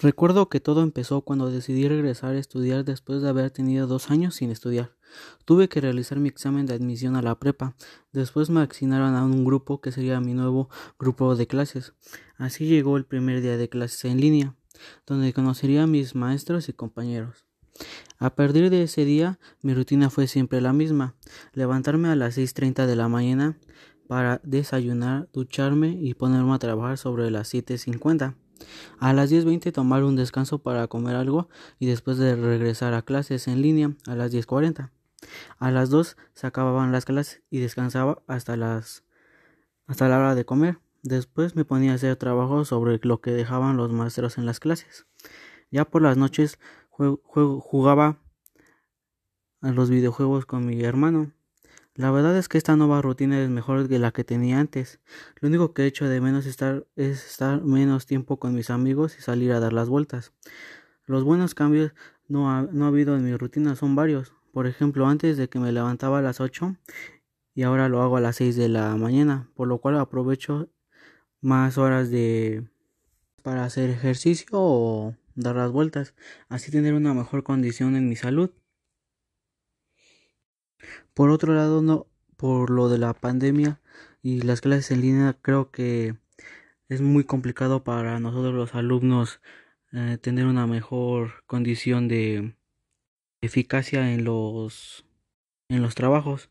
Recuerdo que todo empezó cuando decidí regresar a estudiar después de haber tenido dos años sin estudiar. Tuve que realizar mi examen de admisión a la prepa. Después me asignaron a un grupo que sería mi nuevo grupo de clases. Así llegó el primer día de clases en línea, donde conocería a mis maestros y compañeros. A partir de ese día, mi rutina fue siempre la misma: levantarme a las 6:30 de la mañana para desayunar, ducharme y ponerme a trabajar sobre las 7:50. A las 10.20 tomar un descanso para comer algo y después de regresar a clases en línea a las 10.40. A las 2 se acababan las clases y descansaba hasta las hasta la hora de comer. Después me ponía a hacer trabajo sobre lo que dejaban los maestros en las clases. Ya por las noches jugaba a los videojuegos con mi hermano. La verdad es que esta nueva rutina es mejor que la que tenía antes. Lo único que he hecho de menos estar, es estar menos tiempo con mis amigos y salir a dar las vueltas. Los buenos cambios no ha, no ha habido en mi rutina son varios. Por ejemplo, antes de que me levantaba a las 8 y ahora lo hago a las 6 de la mañana, por lo cual aprovecho más horas de para hacer ejercicio o dar las vueltas, así tener una mejor condición en mi salud. Por otro lado, no, por lo de la pandemia y las clases en línea, creo que es muy complicado para nosotros los alumnos eh, tener una mejor condición de eficacia en los en los trabajos.